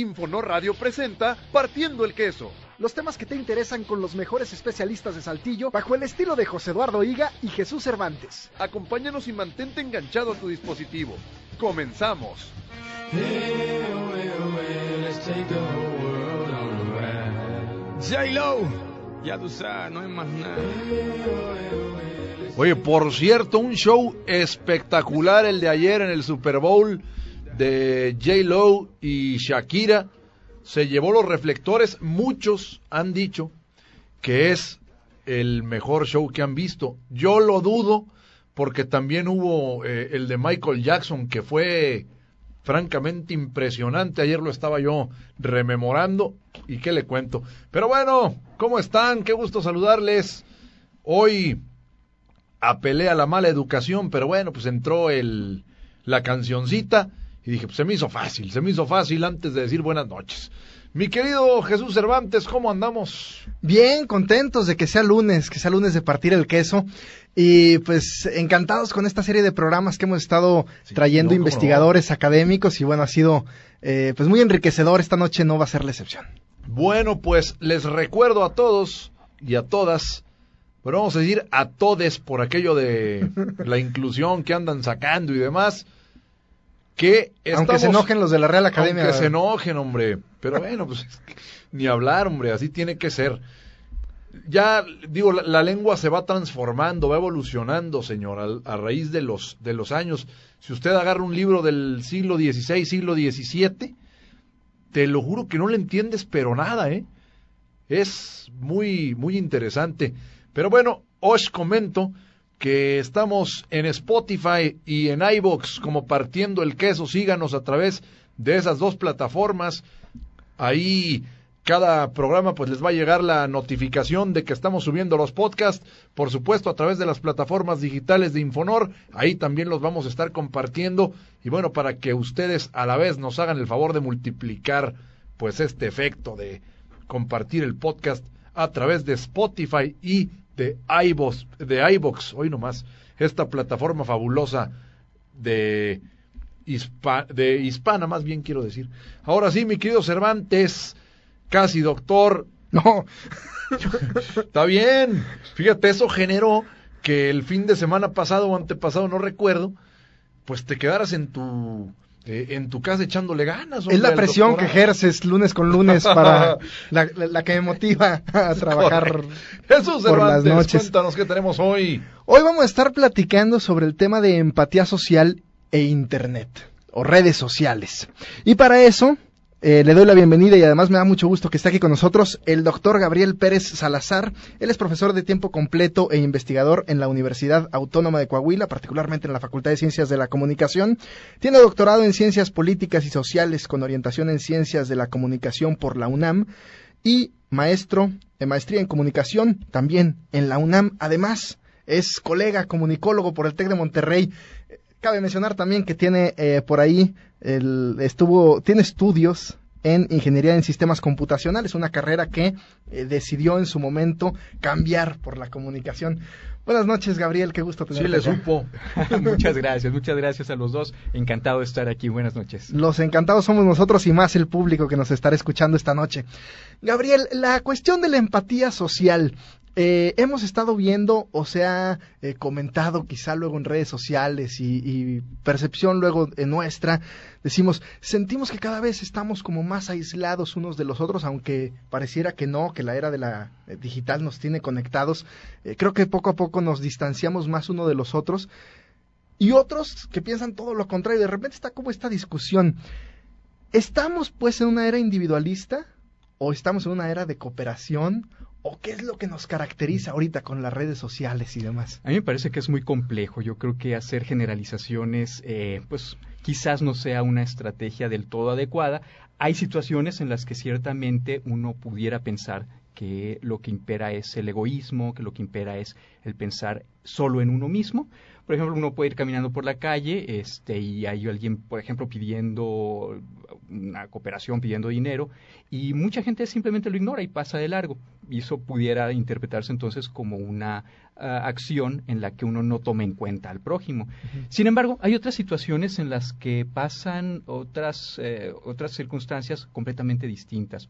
Infonor Radio presenta Partiendo el Queso. Los temas que te interesan con los mejores especialistas de Saltillo bajo el estilo de José Eduardo Higa y Jesús Cervantes. Acompáñanos y mantente enganchado a tu dispositivo. Comenzamos. J-Lo, ya tú sabes, no hay más nada. Oye, por cierto, un show espectacular el de ayer en el Super Bowl de J-Lo y Shakira. Se llevó los reflectores. Muchos han dicho que es el mejor show que han visto. Yo lo dudo porque también hubo eh, el de Michael Jackson que fue francamente impresionante. Ayer lo estaba yo rememorando y qué le cuento. Pero bueno, ¿cómo están? Qué gusto saludarles. Hoy apelé a la mala educación, pero bueno, pues entró el, la cancioncita y dije, pues se me hizo fácil, se me hizo fácil antes de decir buenas noches. Mi querido Jesús Cervantes, ¿cómo andamos? Bien, contentos de que sea lunes, que sea lunes de partir el queso. Y pues encantados con esta serie de programas que hemos estado Sí, trayendo no, investigadores académicos y bueno, ha sido eh, pues muy enriquecedor. Esta noche no va a ser la excepción. Bueno, pues les recuerdo a todos y a todas, pero vamos a decir a todes por aquello de la inclusión que andan sacando y demás, que estamos... Aunque se enojen los de la Real Academia. Aunque se enojen, hombre. Pero bueno, pues ni hablar, hombre, así tiene que ser. Ya, digo, la, la lengua se va transformando, va evolucionando, señor, a, raíz de los, de los años. Si usted agarra un libro del siglo XVI, siglo XVII, te lo juro que no le entiendes, pero nada, ¿eh? Es muy, muy interesante. Pero bueno, os comento que estamos en Spotify y en iBox como partiendo el queso. Síganos a través de esas dos plataformas. Ahí cada programa pues les va a llegar la notificación de que estamos subiendo los podcasts, por supuesto a través de las plataformas digitales de Infonor, ahí también los vamos a estar compartiendo y bueno, para que ustedes a la vez nos hagan el favor de multiplicar pues este efecto de compartir el podcast a través de Spotify y de iVoox, de iVoox, hoy nomás, esta plataforma fabulosa de hispa- de hispana, más bien quiero decir. Ahora sí, mi querido Cervantes, casi doctor, No, está bien. Fíjate, eso generó que el fin de semana pasado o antepasado, no recuerdo, pues te quedaras en tu eh, en tu casa echándole ganas. es hombre, la al presión que ejerces lunes con lunes para la, la- la que me motiva a trabajar. Jesús por las noches. cuéntanos qué tenemos hoy. Hoy vamos a estar platicando sobre el tema de empatía social e Internet o redes sociales. Y para eso eh, le doy la bienvenida y además me da mucho gusto que esté aquí con nosotros el doctor Gabriel Pérez Salazar. Él es profesor de tiempo completo e investigador en la Universidad Autónoma de Coahuila, particularmente en la Facultad de Ciencias de la Comunicación. Tiene doctorado en Ciencias Políticas y Sociales con orientación en Ciencias de la Comunicación por la UNAM y maestro de maestría en comunicación también en la UNAM. Además, es colega comunicólogo por el TEC de Monterrey. Eh, Cabe mencionar también que tiene eh, por ahí, el, estuvo, tiene estudios en ingeniería en sistemas computacionales, una carrera que eh, decidió en su momento cambiar por la comunicación. Buenas noches, Gabriel, qué gusto Sí tenerte le acá. supo. muchas gracias, muchas gracias a los dos. Encantado de estar aquí. Buenas noches. Los encantados somos nosotros y más el público que nos estará escuchando esta noche. Gabriel, la cuestión de la empatía social. Eh, hemos estado viendo o se ha eh, comentado quizá luego en redes sociales y, y percepción luego en nuestra, decimos, sentimos que cada vez estamos como más aislados unos de los otros, aunque pareciera que no, que la era de la eh, digital nos tiene conectados. Eh, creo que poco a poco nos distanciamos más uno de los otros y otros que piensan todo lo contrario. De repente está como esta discusión. ¿Estamos pues en una era individualista o estamos en una era de cooperación o qué es lo que nos caracteriza ahorita con las redes sociales y demás. A mí me parece que es muy complejo. Yo creo que hacer generalizaciones, eh, pues quizás no sea una estrategia del todo adecuada. Hay situaciones en las que ciertamente uno pudiera pensar que lo que impera es el egoísmo, que lo que impera es el pensar solo en uno mismo. Por ejemplo, uno puede ir caminando por la calle este, y hay alguien, por ejemplo, pidiendo una cooperación, pidiendo dinero, y mucha gente simplemente lo ignora y pasa de largo. Y eso pudiera interpretarse entonces como una uh, acción en la que uno no toma en cuenta al prójimo. Uh -huh. Sin embargo, hay otras situaciones en las que pasan otras, eh, otras circunstancias completamente distintas.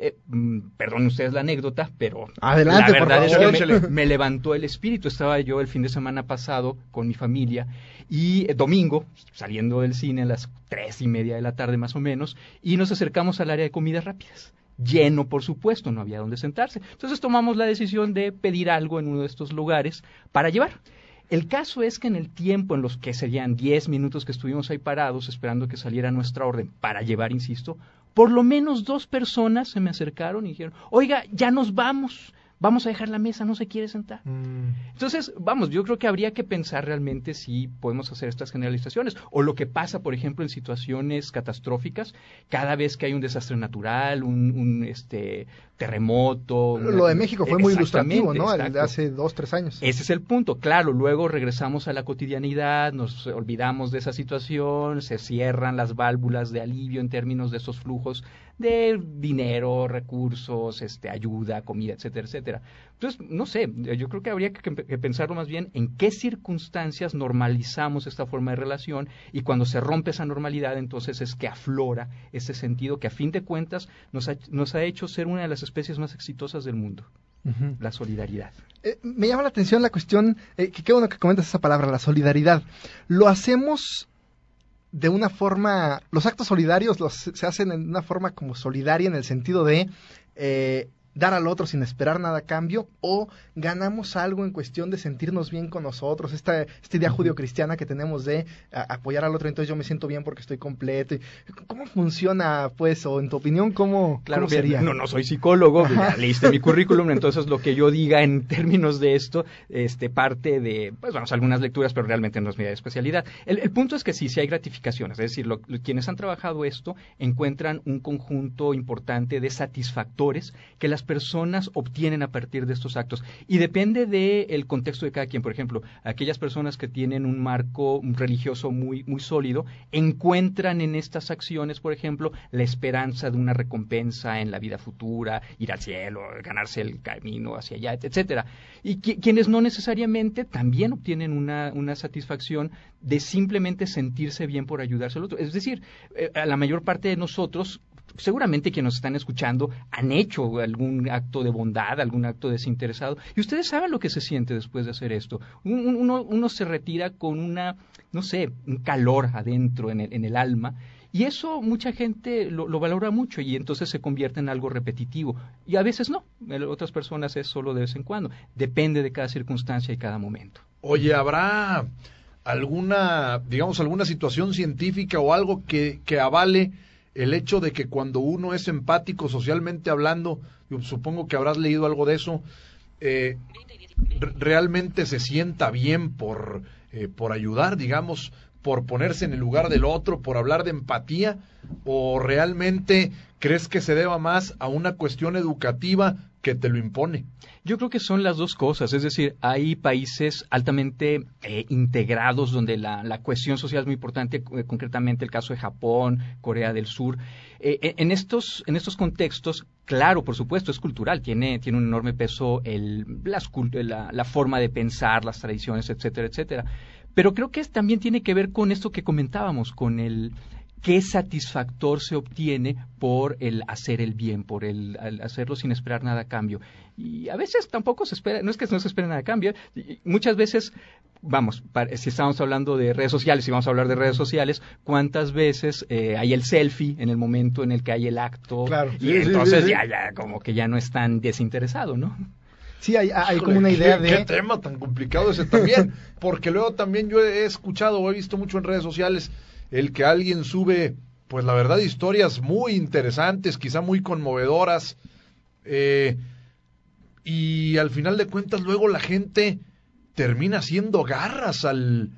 Eh, mm, perdón ustedes la anécdota, pero Adelante, la verdad por es que me, me, levantó el espíritu. Estaba yo el fin de semana pasado con mi familia y eh, domingo, saliendo del cine a las tres y media de la tarde más o menos, y nos acercamos al área de comidas rápidas. Lleno, por supuesto, no había dónde sentarse. Entonces tomamos la decisión de pedir algo en uno de estos lugares para llevar. El caso es que en el tiempo en los que serían 10 minutos que estuvimos ahí parados esperando que saliera nuestra orden para llevar, insisto, por lo menos dos personas se me acercaron y dijeron, oiga, ya nos vamos, vamos a dejar la mesa, no se quiere sentar. Mm. Entonces, vamos, yo creo que habría que pensar realmente si podemos hacer estas generalizaciones o lo que pasa, por ejemplo, en situaciones catastróficas, cada vez que hay un desastre natural, un, un este terremoto. Lo de México fue muy ilustrativo, ¿no? El de hace dos, tres años. Ese es el punto. Claro, luego regresamos a la cotidianidad, nos olvidamos de esa situación, se cierran las válvulas de alivio en términos de esos flujos de dinero, recursos, este, ayuda, comida, etcétera, etcétera. Entonces, no sé, yo creo que habría que, que, pensarlo más bien en qué circunstancias normalizamos esta forma de relación y cuando se rompe esa normalidad, entonces es que aflora ese sentido que a fin de cuentas nos ha, nos ha hecho ser una de las especies más exitosas del mundo. Uh -huh. La solidaridad. Eh, me llama la atención la cuestión, eh, que qué bueno que comentas esa palabra, la solidaridad. Lo hacemos de una forma, los actos solidarios los, se hacen en una forma como solidaria en el sentido de eh, dar al otro sin esperar nada a cambio o ganamos algo en cuestión de sentirnos bien con nosotros, esta, esta idea judío-cristiana que tenemos de a, apoyar al otro, entonces yo me siento bien porque estoy completo. ¿Cómo funciona, pues, o en tu opinión, cómo, claro, cómo sería? No, no soy psicólogo, leíste mi currículum, entonces lo que yo diga en términos de esto, este, parte de, pues vamos, algunas lecturas, pero realmente no es mi especialidad. El, el punto es que sí, sí hay gratificaciones, es decir, lo, quienes han trabajado esto encuentran un conjunto importante de satisfactores que las personas obtienen a partir de estos actos. Y depende del de contexto de cada quien. Por ejemplo, aquellas personas que tienen un marco religioso muy, muy sólido encuentran en estas acciones, por ejemplo, la esperanza de una recompensa en la vida futura, ir al cielo, ganarse el camino hacia allá, etcétera. Y qui quienes no necesariamente también obtienen una, una satisfacción de simplemente sentirse bien por ayudarse al otro. Es decir, eh, a la mayor parte de nosotros seguramente quienes nos están escuchando han hecho algún acto de bondad, algún acto desinteresado, y ustedes saben lo que se siente después de hacer esto. Uno, se retira con una, no sé, un calor adentro en el, en el alma, y eso mucha gente lo, lo, valora mucho y entonces se convierte en algo repetitivo. Y a veces no, otras personas es solo de vez en cuando. Depende de cada circunstancia y cada momento. Oye, ¿habrá alguna, digamos, alguna situación científica o algo que, que avale el hecho de que cuando uno es empático socialmente hablando, yo supongo que habrás leído algo de eso, eh, realmente se sienta bien por, eh, por ayudar, digamos, por ponerse en el lugar del otro, por hablar de empatía, o realmente crees que se deba más a una cuestión educativa que te lo impone? Yo creo que son las dos cosas, es decir, hay países altamente eh, integrados donde la, la, cohesión social es muy importante, eh, concretamente el caso de Japón, Corea del Sur. Eh, en, estos, en estos contextos, claro, por supuesto, es cultural, tiene, tiene un enorme peso el, las, la, la forma de pensar, las tradiciones, etcétera, etcétera. Pero creo que también tiene que ver con esto que comentábamos, con el, qué satisfactor se obtiene por el hacer el bien, por el, el, hacerlo sin esperar nada a cambio. Y a veces tampoco se espera, no es que no se espere nada a cambio, muchas veces, vamos, si estamos hablando de redes sociales, si vamos a hablar de redes sociales, ¿cuántas veces eh, hay el selfie en el momento en el que hay el acto? Claro, y sí, entonces sí, sí. ya, ya, como que ya no es tan desinteresado, ¿no? Sí, hay, hay como una idea ¿Qué, de... Qué tema tan complicado ese también, porque luego también yo he escuchado o he visto mucho en redes sociales el que alguien sube pues la verdad, historias muy interesantes, quizá muy conmovedoras. Eh, y al final de cuentas, luego la gente termina haciendo garras al,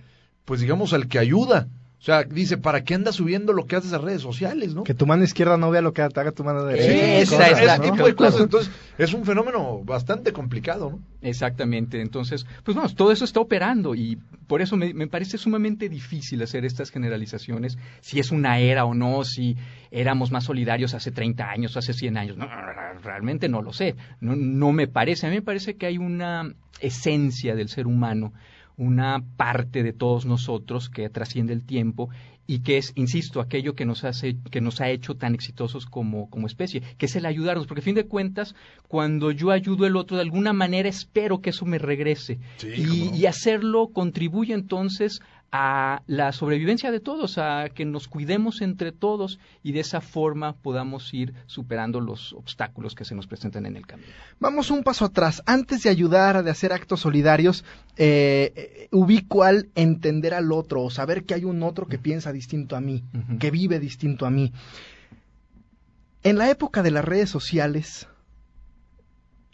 pues digamos, al que ayuda. O sea, dice, ¿para qué andas subiendo lo que haces a redes sociales, no? Que tu mano izquierda no vea lo que haga tu mano derecha. Sí, esa cosas, es la- ese tipo ¿no? de cosas. Entonces, es un fenómeno bastante complicado, ¿no? Exactamente. Entonces, pues vamos, todo eso está operando y por eso me, me parece sumamente difícil hacer estas generalizaciones, si es una era o no, si éramos más solidarios hace 30 años o hace 100 años. No, realmente no lo sé. No, no me parece. A mí me parece que hay una esencia del ser humano, una parte de todos nosotros que trasciende el tiempo y que es, insisto, aquello que nos hace, que nos ha hecho tan exitosos como, como especie, que es el ayudarnos, porque a fin de cuentas, cuando yo ayudo al otro, de alguna manera espero que eso me regrese. Sí, y, no. y hacerlo contribuye entonces a la sobrevivencia de todos, a que nos cuidemos entre todos y de esa forma podamos ir superando los obstáculos que se nos presentan en el camino. Vamos un paso atrás. Antes de ayudar, de hacer actos solidarios, eh, eh, ubico al entender al otro o saber que hay un otro que piensa distinto a mí, que vive distinto a mí. En la época de las redes sociales,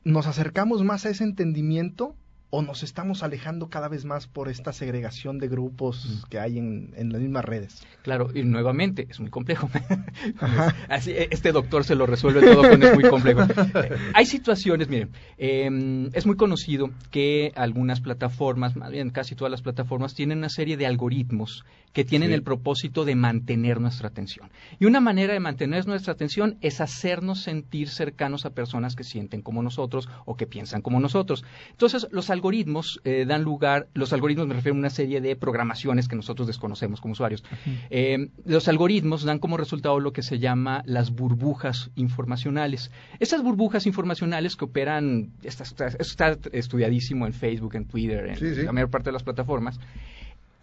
¿nos acercamos más a ese entendimiento o nos estamos alejando cada vez más por esta segregación de grupos que hay en, en las mismas redes? Claro, y nuevamente es muy complejo. Así, este doctor se lo resuelve todo con es muy complejo. Eh, Hay situaciones, miren, eh, es muy conocido que algunas plataformas, más bien casi todas las plataformas, tienen una serie de algoritmos que tienen Sí. el propósito de mantener nuestra atención. Y una manera de mantener nuestra atención es hacernos sentir cercanos a personas que sienten como nosotros o que piensan como nosotros. Entonces, los algoritmos eh, dan lugar, los algoritmos me refiero a una serie de programaciones que nosotros desconocemos como usuarios. Eh, los algoritmos dan como resultado lo que se llama las burbujas informacionales. Esas burbujas informacionales que operan, está, está- está estudiadísimo en Facebook, en Twitter, en Sí, sí. la mayor parte de las plataformas,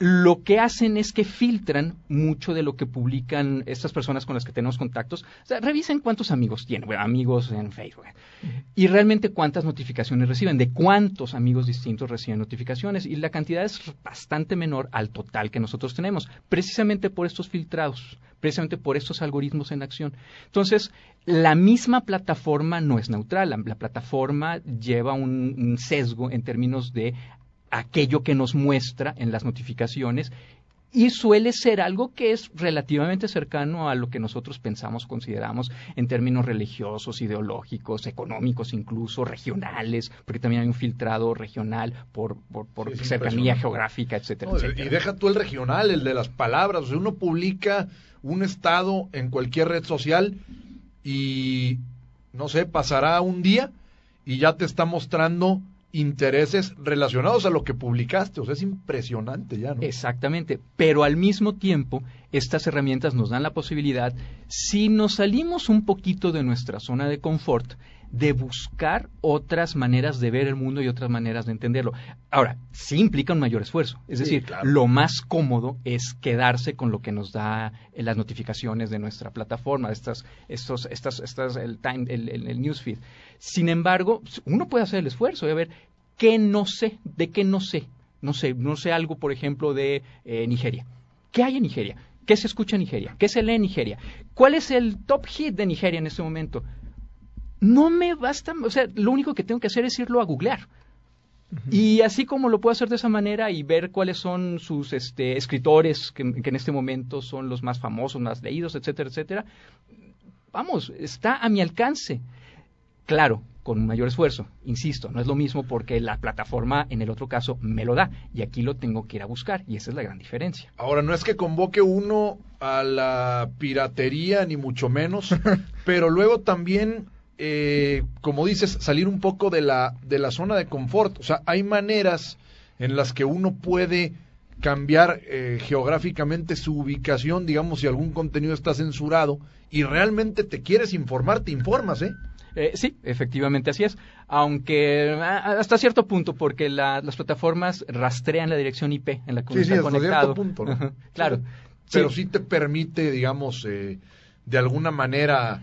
lo que hacen es que filtran mucho de lo que publican estas personas con las que tenemos contactos. O sea, revisen cuántos amigos tienen, bueno, amigos en Facebook, y realmente cuántas notificaciones reciben, de cuántos amigos distintos reciben notificaciones, y la cantidad es bastante menor al total que nosotros tenemos, precisamente por estos filtrados, precisamente por estos algoritmos en acción. Entonces, la misma plataforma no es neutral, la, la plataforma lleva un- un sesgo en términos de aquello que nos muestra en las notificaciones y suele ser algo que es relativamente cercano a lo que nosotros pensamos, consideramos en términos religiosos, ideológicos, económicos, incluso regionales, porque también hay un filtrado regional por, por, por Sí, es cercanía geográfica, etcétera, No, etcétera. y deja tú el regional, el de las palabras. O sea, uno publica un estado en cualquier red social y, no sé, pasará un día y ya te está mostrando intereses relacionados a lo que publicaste. O sea, es impresionante ya, ¿no? Exactamente, pero al mismo tiempo estas herramientas nos dan la posibilidad, si nos salimos un poquito de nuestra zona de confort, de buscar otras maneras de ver el mundo y otras maneras de entenderlo. Ahora, sí implica un mayor esfuerzo. Es Sí, decir, claro. lo más cómodo es quedarse con lo que nos da eh, las notificaciones de nuestra plataforma, estas, estos, estas, estas, el, time, el, el- el newsfeed. Sin embargo, uno puede hacer el esfuerzo de ver qué no sé, de qué no sé. No sé, no sé algo, por ejemplo, de eh, Nigeria. ¿Qué hay en Nigeria? ¿Qué se escucha en Nigeria? ¿Qué se lee en Nigeria? ¿Cuál es el top hit de Nigeria en este momento? No me basta, o sea, lo único que tengo que hacer es irlo a googlear. Y así como lo puedo hacer de esa manera y ver cuáles son sus este, escritores que, que en este momento son los más famosos, más leídos, etcétera, etcétera, vamos, está a mi alcance. Claro, con un mayor esfuerzo, insisto, no es lo mismo porque la plataforma en el otro caso me lo da y aquí lo tengo que ir a buscar y esa es la gran diferencia. Ahora, no es que convoque uno a la piratería, ni mucho menos, pero luego también, eh, como dices, salir un poco de la, de la zona de confort. O sea, hay maneras en las que uno puede cambiar eh, geográficamente su ubicación, digamos, si algún contenido está censurado y realmente te quieres informar, te informas, ¿eh? Eh, sí, efectivamente así es, aunque hasta cierto punto, porque la- las plataformas rastrean la dirección IP en la que uno Sí, sí, está hasta conectado. cierto punto, claro. Pero Sí. sí te permite, digamos, eh, de alguna manera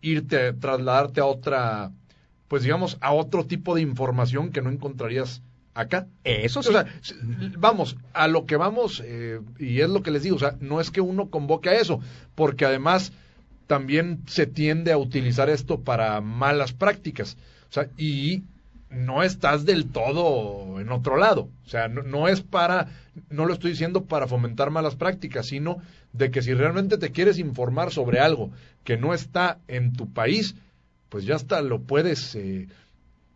irte, trasladarte a otra, pues digamos, a otro tipo de información que no encontrarías acá. Eso sí. O sea, vamos, a lo que vamos, eh, y es lo que les digo, o sea, no es que uno convoque a eso, porque además también se tiende a utilizar esto para malas prácticas. O sea, y no estás del todo en otro lado. O sea, no, no es para, no lo estoy diciendo para fomentar malas prácticas, sino de que si realmente te quieres informar sobre algo que no está en tu país, pues ya hasta lo puedes eh,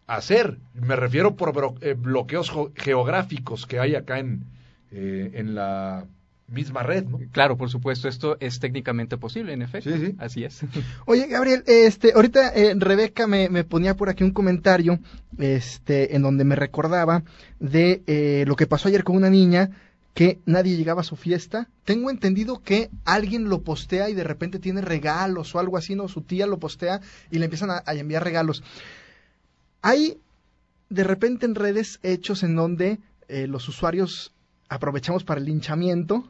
hacer. Me refiero por eh, bloqueos geográficos que hay acá en, eh, en la misma red, ¿no? Claro, por supuesto, esto es técnicamente posible, en efecto. Sí, sí. Así es. Oye, Gabriel, este, ahorita eh, Rebeca me, me ponía por aquí un comentario, este, en donde me recordaba de eh, lo que pasó ayer con una niña que nadie llegaba a su fiesta. Tengo entendido que alguien lo postea y de repente tiene regalos o algo así, ¿no? Su tía lo postea y le empiezan a, a enviar regalos. Hay de repente en redes hechos en donde eh, los usuarios aprovechamos para el linchamiento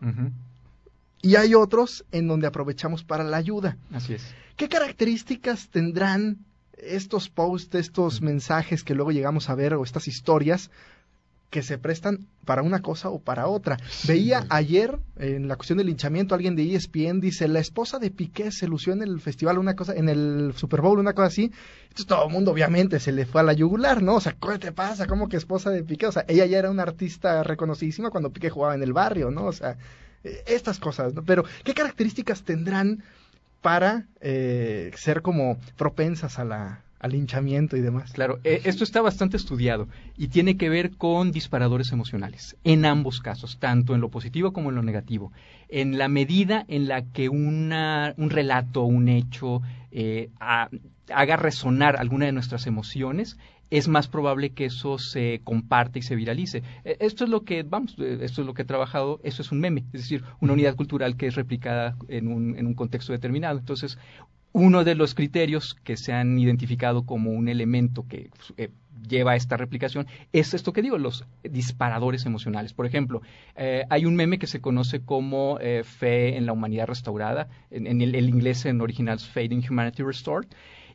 y hay otros en donde aprovechamos para la ayuda. Así es. ¿Qué características tendrán estos posts, estos mensajes que luego llegamos a ver o estas historias que se prestan para una cosa o para otra? Veía ayer en la cuestión del linchamiento alguien de E ESPN dice la esposa de Piqué se lució en el festival una cosa en el Super Bowl una cosa así. Entonces todo el mundo obviamente se le fue a la yugular, ¿no? O sea, ¿qué te pasa? ¿Cómo que esposa de Piqué? O sea, ella ya era una artista reconocidísima cuando Piqué jugaba en el barrio, ¿no? O sea, eh, estas cosas, ¿no? Pero ¿qué características tendrán para eh, ser como propensas a la, al hinchamiento y demás. Claro, eh, esto está bastante estudiado y tiene que ver con disparadores emocionales, en ambos casos, tanto en lo positivo como en lo negativo. En la medida en la que una, un relato, un hecho, eh, ha- haga resonar alguna de nuestras emociones, es más probable que eso se comparte y se viralice. Eh, Esto es lo que, vamos, esto es lo que he trabajado, eso es un meme, es decir, una unidad cultural que es replicada en un, en un contexto determinado. Entonces, uno de los criterios que se han identificado como un elemento que eh, lleva a esta replicación es esto que digo, los disparadores emocionales. Por ejemplo, eh, hay un meme que se conoce como eh, fe en la humanidad restaurada, en, el inglés en original es Faith in Humanity Restored,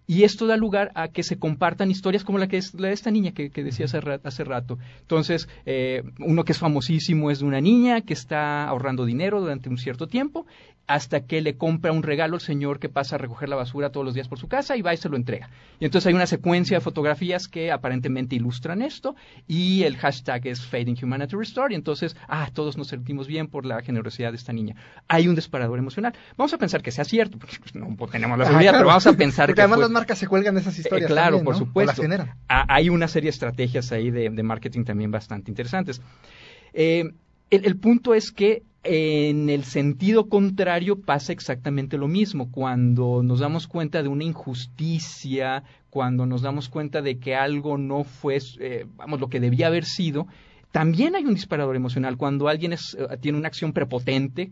y esto da lugar a que se compartan historias como la que es la de esta niña que, que decía hace, ra- hace rato. Entonces, eh, uno que es famosísimo es de una niña que está ahorrando dinero durante un cierto tiempo hasta que le compra un regalo al señor que pasa a recoger la basura todos los días por su casa y va y se lo entrega. Y entonces hay una secuencia de fotografías que aparentemente ilustran esto y el hashtag es Fading Humanity Restore y entonces, ah, todos nos sentimos bien por la generosidad de esta niña. Hay un disparador emocional. Vamos a pensar que sea cierto, porque pues, no tenemos la Ah, seguridad, claro. pero vamos a pensar Porque que fue- marcas se cuelgan esas historias. eh, claro, también, por ¿no? O supuesto. las generan. Ah, Hay una serie de estrategias ahí de, de marketing también bastante interesantes. Eh, el, el punto es que en el sentido contrario pasa exactamente lo mismo. Cuando nos damos cuenta de una injusticia, cuando nos damos cuenta de que algo no fue, eh, vamos, lo que debía haber sido, también hay un disparador emocional. Cuando alguien es, eh, tiene una acción prepotente,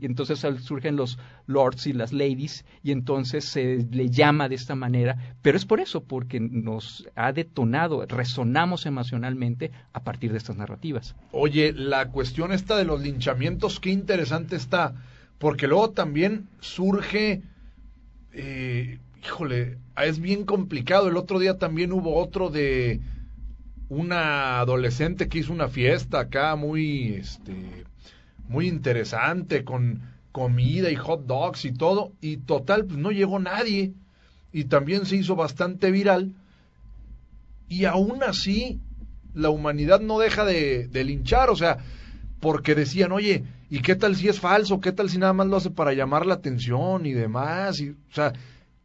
entonces surgen los lords y las ladies, y entonces se le llama de esta manera, pero es por eso, porque nos ha detonado, resonamos emocionalmente a partir de estas narrativas. Oye, la cuestión esta de los linchamientos, qué interesante está, porque luego también surge, eh, híjole, es bien complicado. El otro día también hubo otro de una adolescente que hizo una fiesta acá muy, este, muy interesante con comida y hot dogs y todo, y total, pues no llegó nadie, y también se hizo bastante viral, y aún así la humanidad no deja de, de linchar, o sea, porque decían, oye, ¿y qué tal si es falso? ¿Qué tal si nada más lo hace para llamar la atención y demás? Y, o sea,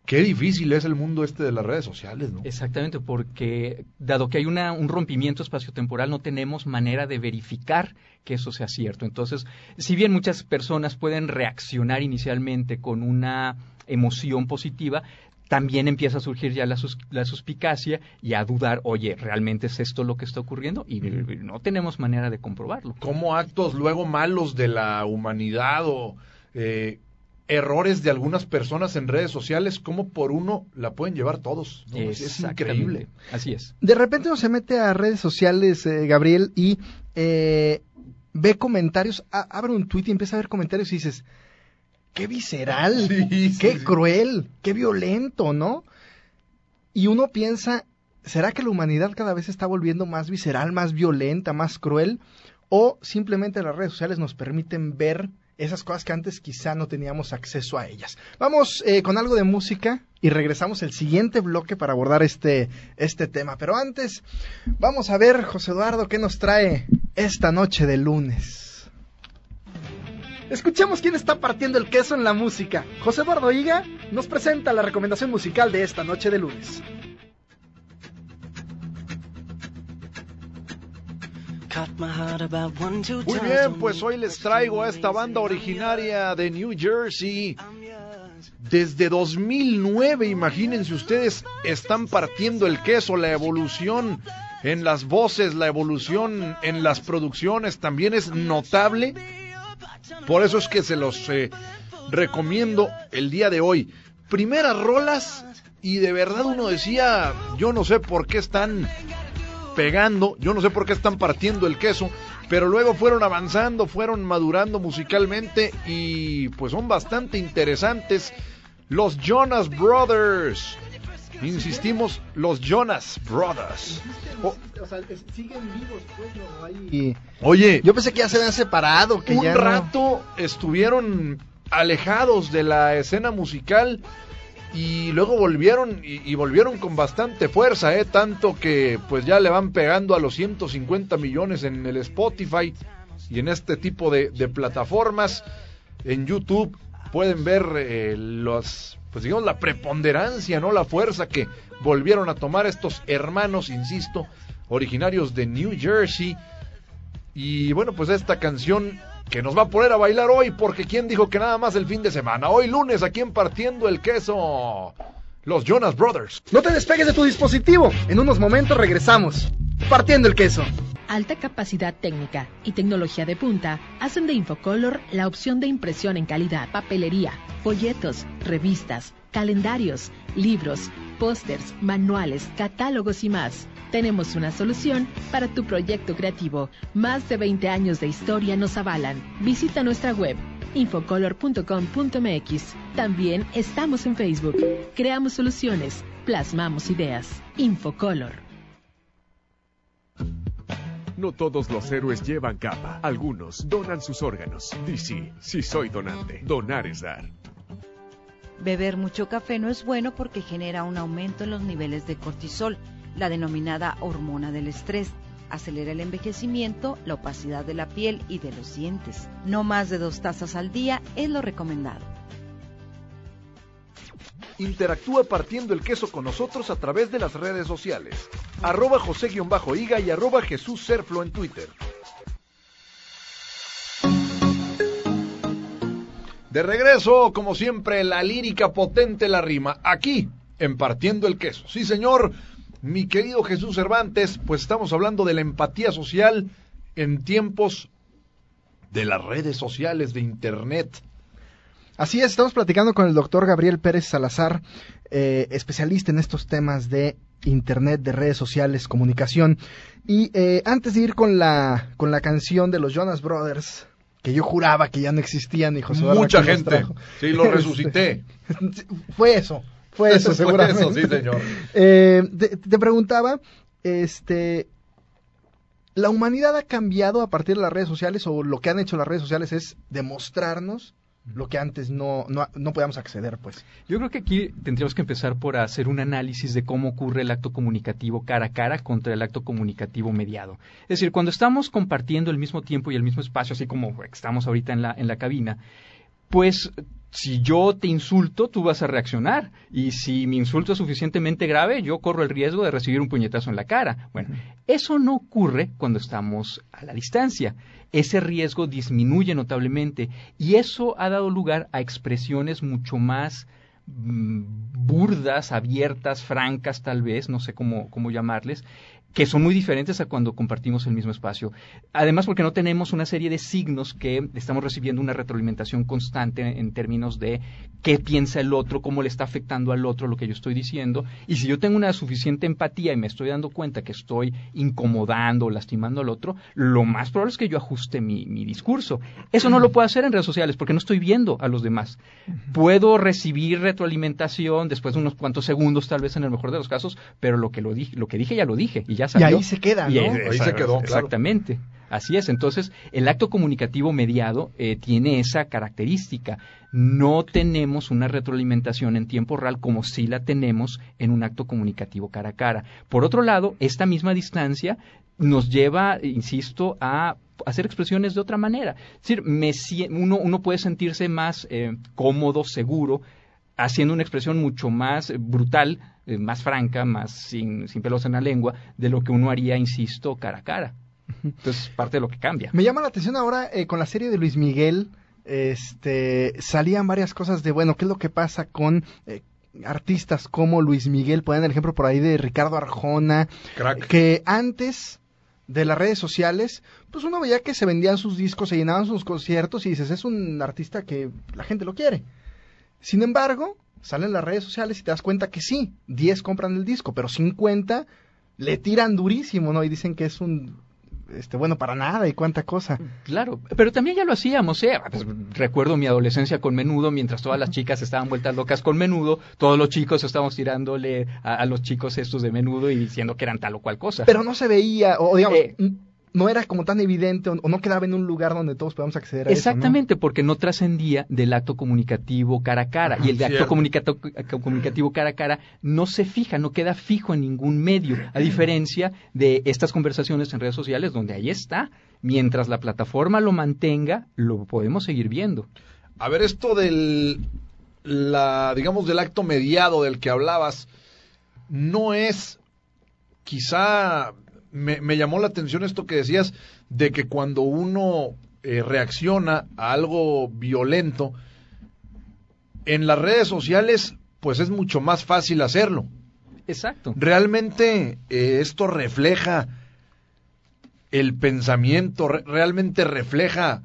qué difícil es el mundo este de las redes sociales, ¿no? Exactamente, porque dado que hay una, un rompimiento espaciotemporal, no tenemos manera de verificar que eso sea cierto. Entonces, si bien muchas personas pueden reaccionar inicialmente con una emoción positiva, también empieza a surgir ya la, sus- la suspicacia y a dudar, oye, ¿realmente es esto lo que está ocurriendo? Y no tenemos manera de comprobarlo. Como actos luego malos de la humanidad o eh, errores de algunas personas en redes sociales, como por uno la pueden llevar todos. ¿no? Es, increíble. Así es. De repente uno se mete a redes sociales, eh, Gabriel, y eh, ve comentarios, a- abre un tweet y empieza a ver comentarios y dices, qué visceral, Sí, sí, qué sí. cruel, qué violento, ¿no? Y uno piensa, ¿será que la humanidad cada vez se está volviendo más visceral, más violenta, más cruel? ¿O simplemente las redes sociales nos permiten ver esas cosas que antes quizá no teníamos acceso a ellas? Vamos eh, con algo de música y regresamos el siguiente bloque para abordar este, este tema. Pero antes, vamos a ver, José Eduardo, qué nos trae esta noche de lunes. Escuchemos quién está partiendo el queso en la música. José Eduardo Higa nos presenta la recomendación musical de esta noche de lunes. Muy bien, pues hoy les traigo a esta banda originaria de New Jersey. Desde 2009, imagínense ustedes, están partiendo el queso, la evolución en las voces, la evolución en las producciones también es notable. Por eso es que se los eh, recomiendo el día de hoy. Primeras rolas y de verdad uno decía, yo no sé por qué están pegando, yo no sé por qué están partiendo el queso, pero luego fueron avanzando, fueron madurando musicalmente y pues son bastante interesantes. Los Jonas Brothers. Insistimos, los Jonas Brothers. O, sea, siguen vivos, pues, no hay... Oye, yo pensé que ya se habían separado, que un ya rato estuvieron alejados de la escena musical y luego volvieron y, volvieron con bastante fuerza, eh, tanto que pues ya le van pegando a los 150 millones en el Spotify y en este tipo de, de plataformas. En YouTube pueden ver eh, los, pues digamos la preponderancia, no la fuerza que volvieron a tomar estos hermanos, insisto, originarios de New Jersey. Y bueno, pues esta canción que nos va a poner a bailar hoy, porque ¿quién dijo que nada más el fin de semana? Hoy lunes, aquí en Partiendo el Queso, los Jonas Brothers. No te despegues de tu dispositivo, en unos momentos regresamos. Partiendo el Queso. Alta capacidad técnica y tecnología de punta hacen de Infocolor la opción de impresión en calidad, papelería, folletos, revistas, calendarios, libros, pósters, manuales, catálogos y más. Tenemos una solución para tu proyecto creativo. Más de 20 años de historia nos avalan. Visita nuestra web infocolor.com.mx. También estamos en Facebook. Creamos soluciones, plasmamos ideas. Infocolor. No todos los héroes llevan capa. Algunos donan sus órganos. DC, si soy donante. Donar es dar. Beber mucho café no es bueno porque genera un aumento en los niveles de cortisol, la denominada hormona del estrés. Acelera el envejecimiento, la opacidad de la piel y de los dientes. No más de dos tazas al día es lo recomendado. Interactúa partiendo el queso con nosotros a través de las redes sociales. Arroba José-Higa y arroba Jesús Serflo en Twitter. De regreso, como siempre, la lírica potente la rima. Aquí, en Partiendo el Queso. Sí, señor, mi querido Jesús Cervantes, pues estamos hablando de la empatía social en tiempos de las redes sociales, de Internet. Así es, estamos platicando con el doctor Gabriel Pérez Salazar, eh, especialista en estos temas de Internet, de redes sociales, comunicación. Y eh, antes de ir con la, con la canción de los Jonas Brothers, que yo juraba que ya no existían y José Mucha gente. Sí, lo resucité. fue eso. Fue eso, seguramente. Fue eso, sí, señor. Eh, te, te, preguntaba, este, ¿la humanidad ha cambiado a partir de las redes sociales o lo que han hecho las redes sociales es demostrarnos lo que antes no, no, no podíamos acceder, pues. Yo creo que aquí tendríamos que empezar por hacer un análisis de cómo ocurre el acto comunicativo cara a cara contra el acto comunicativo mediado. Es decir, cuando estamos compartiendo el mismo tiempo y el mismo espacio, así como estamos ahorita en la, en la cabina, pues si yo te insulto, tú vas a reaccionar. Y si mi insulto es suficientemente grave, yo corro el riesgo de recibir un puñetazo en la cara. Bueno, eso no ocurre cuando estamos a la distancia. Ese riesgo disminuye notablemente y eso ha dado lugar a expresiones mucho más burdas, abiertas, francas tal vez, no sé cómo, cómo llamarles, que son muy diferentes a cuando compartimos el mismo espacio. Además, porque no tenemos una serie de signos que estamos recibiendo una retroalimentación constante en términos de qué piensa el otro, cómo le está afectando al otro lo que yo estoy diciendo. Y si yo tengo una suficiente empatía y me estoy dando cuenta que estoy incomodando o lastimando al otro, lo más probable es que yo ajuste mi, mi discurso. Eso no lo puedo hacer en redes sociales porque no estoy viendo a los demás. Puedo recibir retroalimentación después de unos cuantos segundos, tal vez en el mejor de los casos, pero lo que, lo dije, lo que dije ya lo dije y ya Y ahí se queda, ¿no? Y Ahí se quedó, claro. Exactamente. Así es. Entonces, el acto comunicativo mediado eh, tiene esa característica. No tenemos una retroalimentación en tiempo real como si la tenemos en un acto comunicativo cara a cara. Por otro lado, esta misma distancia nos lleva, insisto, a hacer expresiones de otra manera. Es decir, me uno, uno puede sentirse más eh, cómodo, seguro, haciendo una expresión mucho más eh, brutal, eh, más franca, más sin, sin pelos en la lengua, de lo que uno haría, insisto, cara a cara. Entonces, parte de lo que cambia. Me llama la atención ahora eh, con la serie de Luis Miguel, este, salían varias cosas de, bueno, ¿qué es lo que pasa con eh, artistas como Luis Miguel? Ponen el ejemplo por ahí de Ricardo Arjona, Crack. que antes de las redes sociales, pues uno veía que se vendían sus discos, se llenaban sus conciertos y dices, es un artista que la gente lo quiere. Sin embargo, salen las redes sociales y te das cuenta que sí, 10 compran el disco, pero 50 le tiran durísimo, ¿no? Y dicen que es un, este, bueno, para nada y cuánta cosa. Claro, pero también ya lo hacíamos, ¿eh? Pues, recuerdo mi adolescencia con menudo, mientras todas las chicas estaban vueltas locas con menudo, todos los chicos estábamos tirándole a, a los chicos estos de menudo y diciendo que eran tal o cual cosa. Pero no se veía, o digamos, Eh. No era como tan evidente, o, no quedaba en un lugar donde todos podamos acceder a Exactamente, porque no trascendía del acto comunicativo cara a cara. y el de acto comunicativo, comunicativo cara a cara no se fija, no queda fijo en ningún medio, a diferencia de estas conversaciones en redes sociales donde ahí está. Mientras la plataforma lo mantenga, lo podemos seguir viendo. A ver, esto del, la, digamos, del acto mediado del que hablabas, no es, quizá, me, me llamó la atención esto que decías, de que cuando uno eh, reacciona a algo violento, en las redes sociales, pues es mucho más fácil hacerlo. Exacto. ¿Realmente eh, esto refleja el pensamiento, re- realmente refleja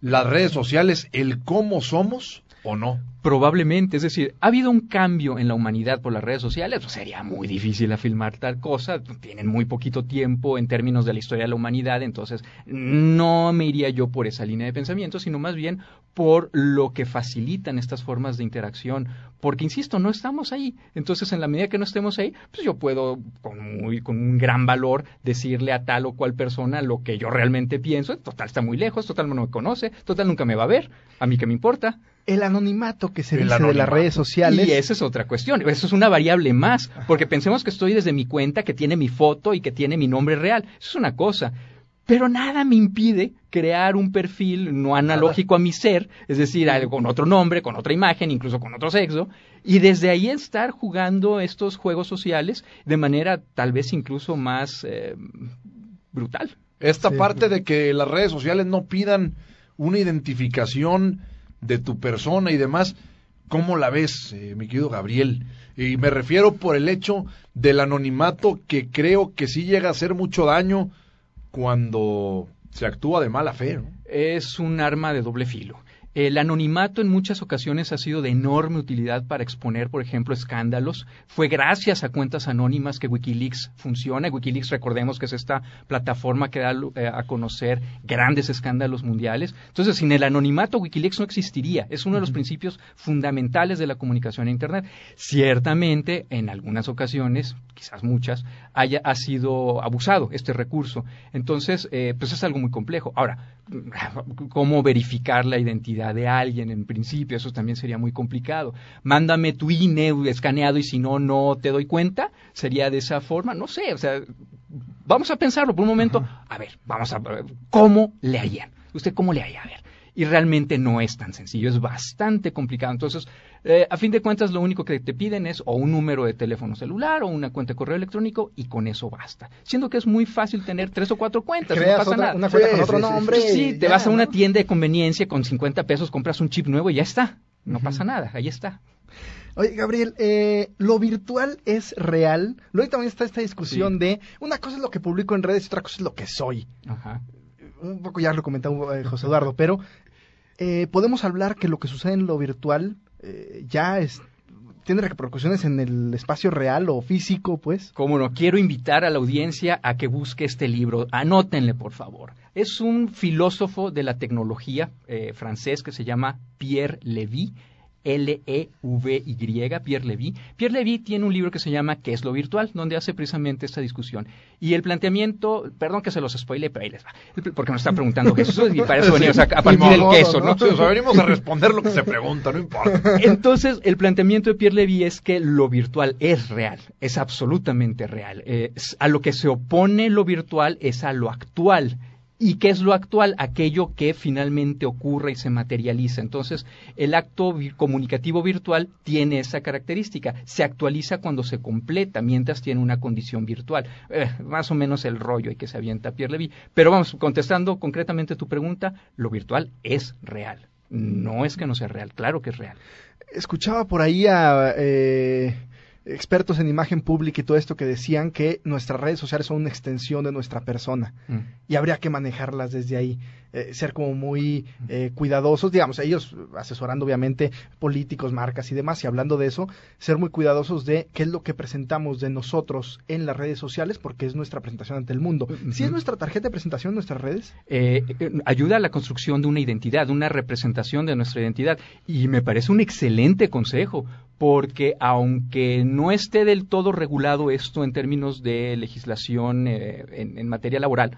las redes sociales, el cómo somos o no? Probablemente, es decir, ha habido un cambio en la humanidad por las redes sociales, pues sería muy difícil afirmar tal cosa, tienen muy poquito tiempo en términos de la historia de la humanidad, entonces no me iría yo por esa línea de pensamiento, sino más bien por lo que facilitan estas formas de interacción, porque insisto, no estamos ahí, entonces en la medida que no estemos ahí, pues yo puedo con, muy, con un gran valor decirle a tal o cual persona lo que yo realmente pienso, total está muy lejos, total no me conoce, total nunca me va a ver, a mí que me importa. El anonimato que se El dice de las anonimato. redes sociales. Y esa es otra cuestión. Eso es una variable más. Porque pensemos que estoy desde mi cuenta, que tiene mi foto y que tiene mi nombre real. Eso es una cosa. Pero nada me impide crear un perfil no analógico a mi ser, es decir, algo con otro nombre, con otra imagen, incluso con otro sexo, y desde ahí estar jugando estos juegos sociales de manera tal vez incluso más eh, brutal. Esta Sí. parte de que las redes sociales no pidan una identificación de tu persona y demás, ¿cómo la ves, eh, mi querido Gabriel? Y me refiero por el hecho del anonimato que creo que sí llega a hacer mucho daño cuando se actúa de mala fe. es un arma de doble filo. El anonimato en muchas ocasiones ha sido de enorme utilidad para exponer, por ejemplo, escándalos. Fue gracias a cuentas anónimas que Wikileaks funciona. Wikileaks, recordemos que es esta plataforma que da eh, a conocer grandes escándalos mundiales. Entonces, sin el anonimato, Wikileaks no existiría. Es uno de los principios fundamentales de la comunicación en Internet. Ciertamente, en algunas ocasiones, quizás muchas, haya ha sido abusado este recurso. Entonces, eh, pues es algo muy complejo. Ahora, cómo verificar la identidad de alguien en principio, eso también sería muy complicado. Mándame tu INE escaneado y si no, no te doy cuenta, sería de esa forma, no sé, o sea, vamos a pensarlo por un momento, a ver, vamos a ver, ¿cómo le harían? ¿Usted cómo le haría? A ver. Y realmente no es tan sencillo, es bastante complicado. Entonces, eh, a fin de cuentas, lo único que te piden es o un número de teléfono celular o una cuenta de correo electrónico y con eso basta. Siendo que es muy fácil tener tres o cuatro cuentas, no pasa otra- nada. una cuenta Sí, con otro sí, nombre. Sí, te ya, vas a una ¿no? tienda de conveniencia con 50 pesos, compras un chip nuevo y ya está. No pasa nada, ahí está. Oye, Gabriel, eh, ¿lo virtual es real? Luego también está esta discusión de una cosa es lo que publico en redes y otra cosa es lo que soy. Ajá. Un poco ya lo comentaba eh, José Eduardo, pero eh, podemos hablar que lo que sucede en lo virtual eh, ya es, tiene repercusiones en el espacio real o físico, pues. Cómo no, quiero invitar a la audiencia a que busque este libro. Anótenle, por favor. Es un filósofo de la tecnología eh, francés que se llama Pierre Levy. L-E-V-Y, Pierre Levy. Pierre Levy tiene un libro que se llama ¿Qué es lo virtual?, donde hace precisamente esta discusión. Y el planteamiento, perdón que se los spoile, pero ahí les va, porque nos están preguntando Jesús y para eso venimos a, a partir del queso, ¿no? Sí, o sea, venimos a responder lo que se pregunta, no importa. Entonces, el planteamiento de Pierre Levy es que lo virtual es real, es absolutamente real. Eh, a lo que se opone lo virtual es a lo actual. ¿Y qué es lo actual? Aquello que finalmente ocurre y se materializa. Entonces, el acto comunicativo virtual tiene esa característica. Se actualiza cuando se completa, mientras tiene una condición virtual. Eh, más o menos el rollo y que se avienta Pierre Levy. Pero vamos, contestando concretamente tu pregunta, lo virtual es real. No es que no sea real, claro que es real. Escuchaba por ahí a eh, expertos en imagen pública y todo esto que decían que nuestras redes sociales son una extensión de nuestra persona Mm. y habría que manejarlas desde ahí, eh, ser como muy eh, cuidadosos, digamos, ellos asesorando obviamente políticos, marcas y demás, y hablando de eso, ser muy cuidadosos de qué es lo que presentamos de nosotros en las redes sociales, porque es nuestra presentación ante el mundo. Si es nuestra tarjeta de presentación en nuestras redes, eh, eh, ayuda a la construcción de una identidad, una representación de nuestra identidad. Y me parece un excelente consejo, porque aunque no esté del todo regulado esto en términos de legislación eh, en, en materia laboral,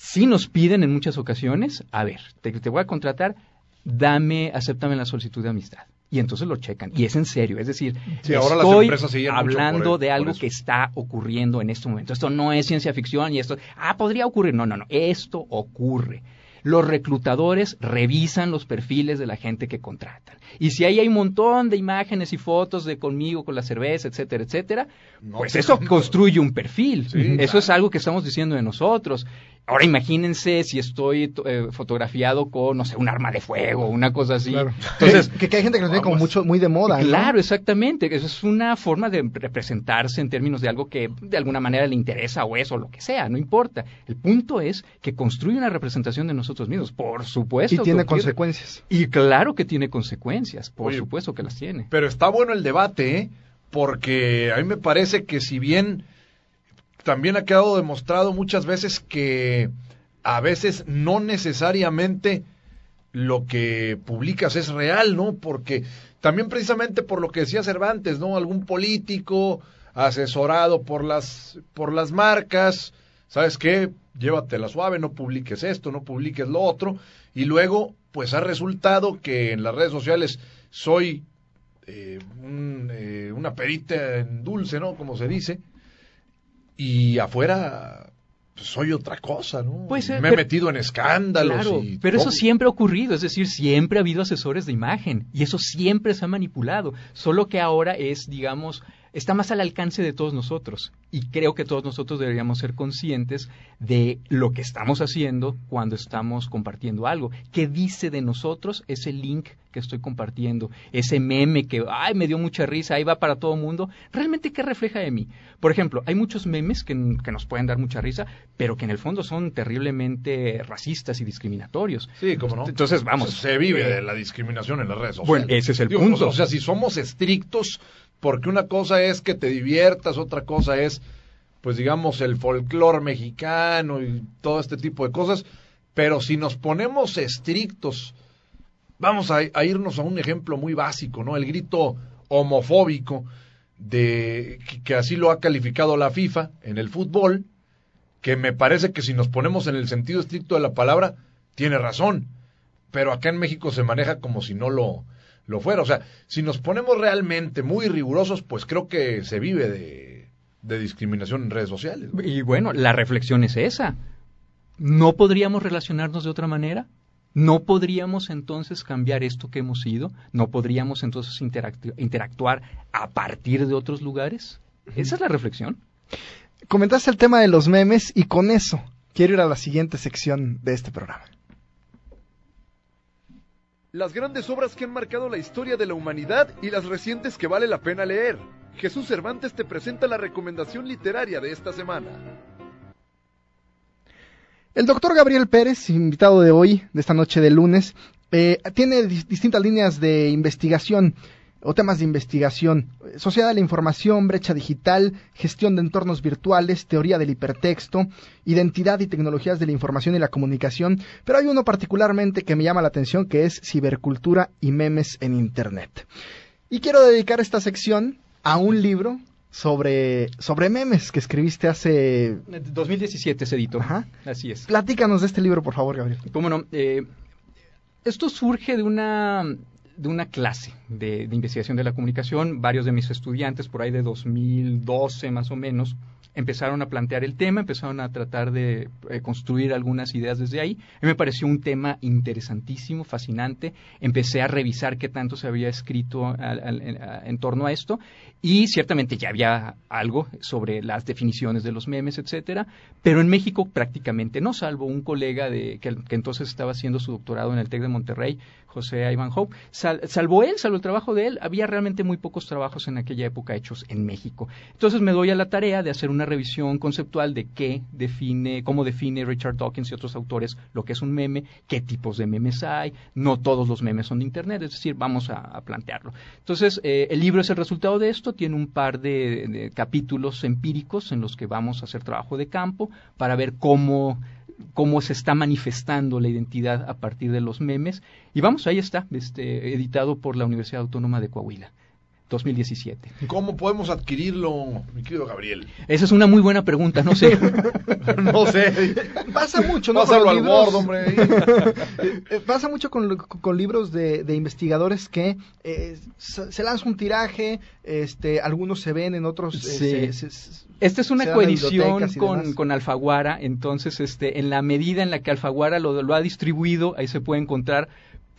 sí nos piden en muchas ocasiones, a ver, te, te voy a contratar, dame, acéptame la solicitud de amistad. Y entonces lo checan. Y es en serio. Es decir, Sí, ahora estoy hablando de algo que está ocurriendo en este momento. Esto no es ciencia ficción y esto, ah, podría ocurrir. No, no, no. Esto ocurre. Los reclutadores revisan los perfiles de la gente que contratan. Y si ahí hay un montón de imágenes y fotos de conmigo con la cerveza, etcétera, etcétera, No pues eso construye un perfil. Sí, eso claro. es algo que estamos diciendo de nosotros. Ahora imagínense si estoy to- eh, fotografiado con, no sé, un arma de fuego, una cosa así. Claro. Entonces, que, que hay gente que lo tiene como mucho, muy de moda. ¿no? Claro, exactamente. Eso es una forma de representarse en términos de algo que de alguna manera le interesa o eso, lo que sea, no importa. El punto es que construye una representación de nosotros mismos, por supuesto. Y tiene consecuencias. Y claro que tiene consecuencias, por Oye, supuesto que las tiene. Pero está bueno el debate, ¿eh? Porque a mí me parece que si bien también ha quedado demostrado muchas veces que a veces no necesariamente lo que publicas es real, ¿no? Porque también precisamente por lo que decía Cervantes, ¿no? Algún político asesorado por las por las marcas, ¿sabes qué? Llévatela suave, no publiques esto, no publiques lo otro y luego pues ha resultado que en las redes sociales soy eh, un, eh, una perita en dulce, ¿no? Como se dice. Y afuera pues, soy otra cosa, ¿no? Me he metido en escándalos. Claro, y pero eso siempre ha ocurrido, es decir, siempre ha habido asesores de imagen y eso siempre se ha manipulado, solo que ahora es, digamos, está más al alcance de todos nosotros y creo que todos nosotros deberíamos ser conscientes de lo que estamos haciendo cuando estamos compartiendo algo. ¿Qué dice de nosotros ese link que estoy compartiendo? Ese meme que, ay, me dio mucha risa, ahí va para todo el mundo. ¿Realmente qué refleja de mí? Por ejemplo, hay muchos memes que, que nos pueden dar mucha risa, pero que en el fondo son terriblemente racistas y discriminatorios. Sí, cómo no. Entonces, vamos. Se vive eh, de la discriminación en las redes sociales. Bueno, ese es el Digo, punto. O sea, si somos estrictos, porque una cosa es que te diviertas, otra cosa es, pues digamos, el folclore mexicano y todo este tipo de cosas. Pero si nos ponemos estrictos, vamos a, a irnos a un ejemplo muy básico, ¿no? El grito homofóbico de que, así lo ha calificado la FIFA en el fútbol, que me parece que si nos ponemos en el sentido estricto de la palabra, tiene razón. Pero acá en México se maneja como si no lo, lo fuera. O sea, si nos ponemos realmente muy rigurosos, pues creo que se vive de, de discriminación en redes sociales. Y bueno, la reflexión es esa. ¿No podríamos relacionarnos de otra manera? ¿No podríamos entonces cambiar esto que hemos sido? ¿No podríamos entonces interactu- interactuar a partir de otros lugares? Esa es la reflexión. Comentaste el tema de los memes y con eso quiero ir a la siguiente sección de este programa. Las grandes obras que han marcado la historia de la humanidad y las recientes que vale la pena leer. Jesús Cervantes te presenta la recomendación literaria de esta semana. El doctor Gabriel Pérez, invitado de hoy, de esta noche de lunes, eh, tiene dis- distintas líneas de investigación o temas de investigación. Sociedad de la información, brecha digital, gestión de entornos virtuales, teoría del hipertexto, identidad y tecnologías de la información y la comunicación, pero hay uno particularmente que me llama la atención que es cibercultura y memes en Internet. Y quiero dedicar esta sección a un libro sobre, sobre memes que escribiste hace... 2017 se editó. Ajá. Así es. Platícanos de este libro, por favor, Gabriel. ¿Cómo no? Eh, esto surge de una, de una clase de, investigación de la comunicación. Varios de mis estudiantes, por ahí de 2012 más o menos, empezaron a plantear el tema, empezaron a tratar de eh, construir algunas ideas desde ahí. A mí me pareció un tema interesantísimo, fascinante. Empecé a revisar qué tanto se había escrito en torno a esto y ciertamente ya había algo sobre las definiciones de los memes, etcétera, pero en México prácticamente no, salvo un colega de que, que entonces estaba haciendo su doctorado en el TEC de Monterrey, José Ivan Hope, Sal- salvo él, salvo el trabajo de él, había realmente muy pocos trabajos en aquella época hechos en México. Entonces me doy a la tarea de hacer una revisión conceptual de qué define, cómo define Richard Dawkins y otros autores lo que es un meme, qué tipos de memes hay, no todos los memes son de Internet, es decir, vamos a, plantearlo. Entonces, eh, el libro es el resultado de esto, tiene un par de capítulos empíricos en los que vamos a hacer trabajo de campo para ver cómo cómo se está manifestando la identidad a partir de los memes. Y vamos, ahí está, este, editado por la Universidad Autónoma de Coahuila, 2017. ¿Cómo podemos adquirirlo, mi querido Gabriel? Esa es una muy buena pregunta, no sé. no sé. Pasa mucho, ¿no? Pásalo al Word, hombre. Eh, Pasa mucho con, con libros de, de investigadores que eh, se, se lanza un tiraje, este, algunos se ven, en otros eh, Sí. se- se- se- Esta es una coedición con, con Alfaguara, entonces este, en la medida en la que Alfaguara lo, lo ha distribuido, ahí se puede encontrar,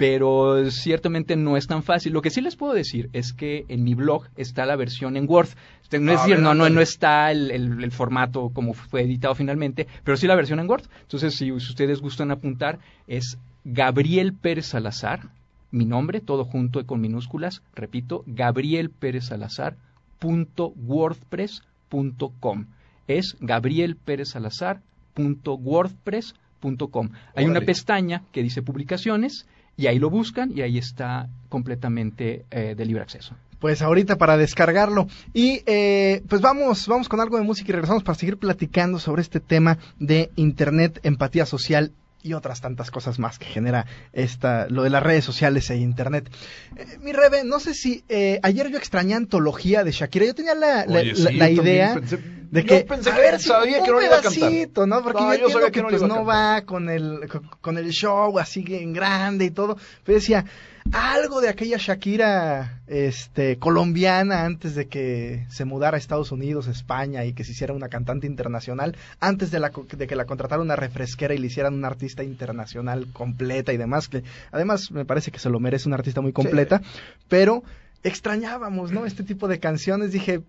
pero ciertamente no es tan fácil. Lo que sí les puedo decir es que en mi blog está la versión en Word. Este, No es decir, ver, no, no, no está el, el- el formato como fue editado finalmente, pero sí la versión en Word. Entonces, si, si ustedes gustan apuntar, es Gabriel Pérez Salazar, mi nombre, todo junto y con minúsculas, repito, Gabriel Pérez Salazar, punto wordpress punto com. Es Gabriel Pérez Salazar punto wordpress punto com. Hay una pestaña que dice publicaciones y ahí lo buscan y ahí está completamente eh, de libre acceso. Pues ahorita para descargarlo. Y eh, pues vamos, vamos con algo de música y regresamos para seguir platicando sobre este tema de Internet, empatía social y otras tantas cosas más que genera esta, lo de las redes sociales e Internet. Eh, mi Rebe, no sé si eh, ayer yo extrañé antología de Shakira. Yo tenía la, la- Oye, la- sí, la también idea pensé- de yo que pensé a que ver si sabía un que no iba a cantar. ¿no? Porque No, yo yo sabía que, que no pues no va con el con, el show así en grande y todo. Pero decía algo de aquella Shakira este colombiana antes de que se mudara a Estados Unidos, España y que se hiciera una cantante internacional, antes de la de que la contratara una refresquera y le hicieran una artista internacional completa y demás, que además me parece que se lo merece una artista muy completa, pero extrañábamos, ¿no? Este tipo de canciones, dije,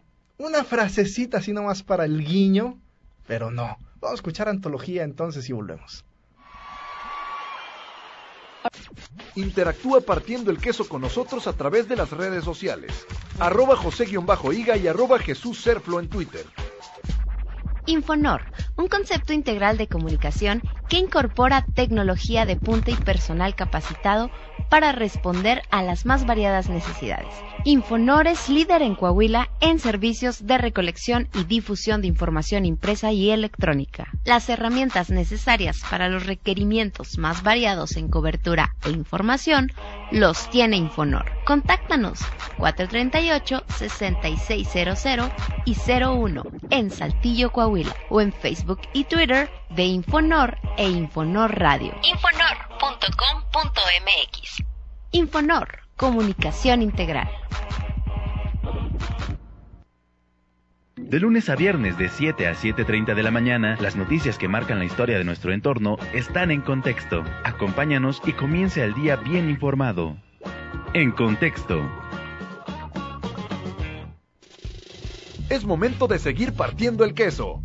una frasecita así nomás para el guiño, pero no. Vamos a escuchar antología entonces y volvemos. Interactúa partiendo el queso con nosotros a través de las redes sociales. Arroba José-Higa y arroba Jesús Serflo en Twitter. Infonor, un concepto integral de comunicación que incorpora tecnología de punta y personal capacitado para responder a las más variadas necesidades. Infonor es líder en Coahuila en servicios de recolección y difusión de información impresa y electrónica. Las herramientas necesarias para los requerimientos más variados en cobertura e información los tiene Infonor. Contáctanos 438-6600 y 01 en Saltillo, Coahuila o en Facebook y Twitter de Infonor e Infonor Radio. Infonor.com.mx Infonor, comunicación integral. De lunes a viernes de 7 a 7.30 de la mañana, las noticias que marcan la historia de nuestro entorno están en contexto. Acompáñanos y comience el día bien informado. En contexto. Es momento de seguir partiendo el queso.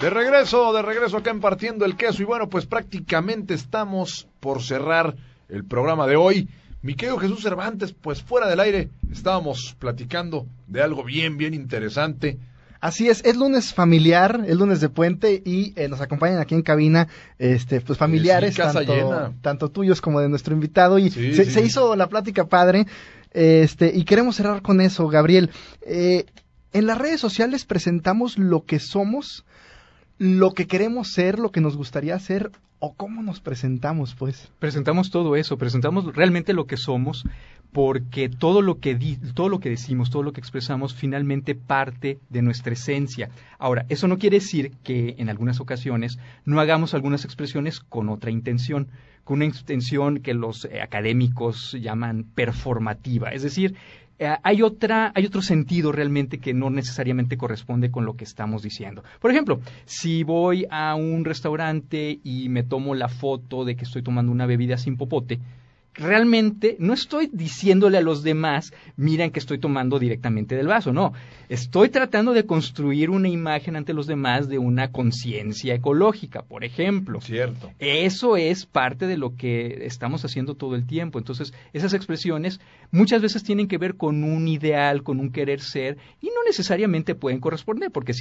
De regreso, de regreso acá en Partiendo el Queso. Y bueno, pues prácticamente estamos por cerrar el programa de hoy. Mi querido Jesús Cervantes, pues fuera del aire estábamos platicando de algo bien, bien interesante. Así es, es lunes familiar, es lunes de puente y eh, nos acompañan aquí en cabina este pues familiares, casa tanto, llena. tanto tuyos como de nuestro invitado y Sí, se, sí. se hizo la plática padre este y queremos cerrar con eso, Gabriel. Eh, en las redes sociales presentamos lo que somos, lo que queremos ser, lo que nos gustaría ser o cómo nos presentamos, pues. Presentamos todo eso, presentamos realmente lo que somos, porque todo lo que di- todo lo que decimos, todo lo que expresamos, finalmente parte de nuestra esencia. Ahora, eso no quiere decir que en algunas ocasiones no hagamos algunas expresiones con otra intención, con una intención que los académicos llaman performativa, es decir, eh, hay otra hay otro sentido realmente que no necesariamente corresponde con lo que estamos diciendo. Por ejemplo, si voy a un restaurante y me tomo la foto de que estoy tomando una bebida sin popote, realmente no estoy diciéndole a los demás, miren que estoy tomando directamente del vaso, no. Estoy tratando de construir una imagen ante los demás de una conciencia ecológica, por ejemplo. Cierto. Eso es parte de lo que estamos haciendo todo el tiempo. Entonces, esas expresiones muchas veces tienen que ver con un ideal, con un querer ser, y no necesariamente pueden corresponder, porque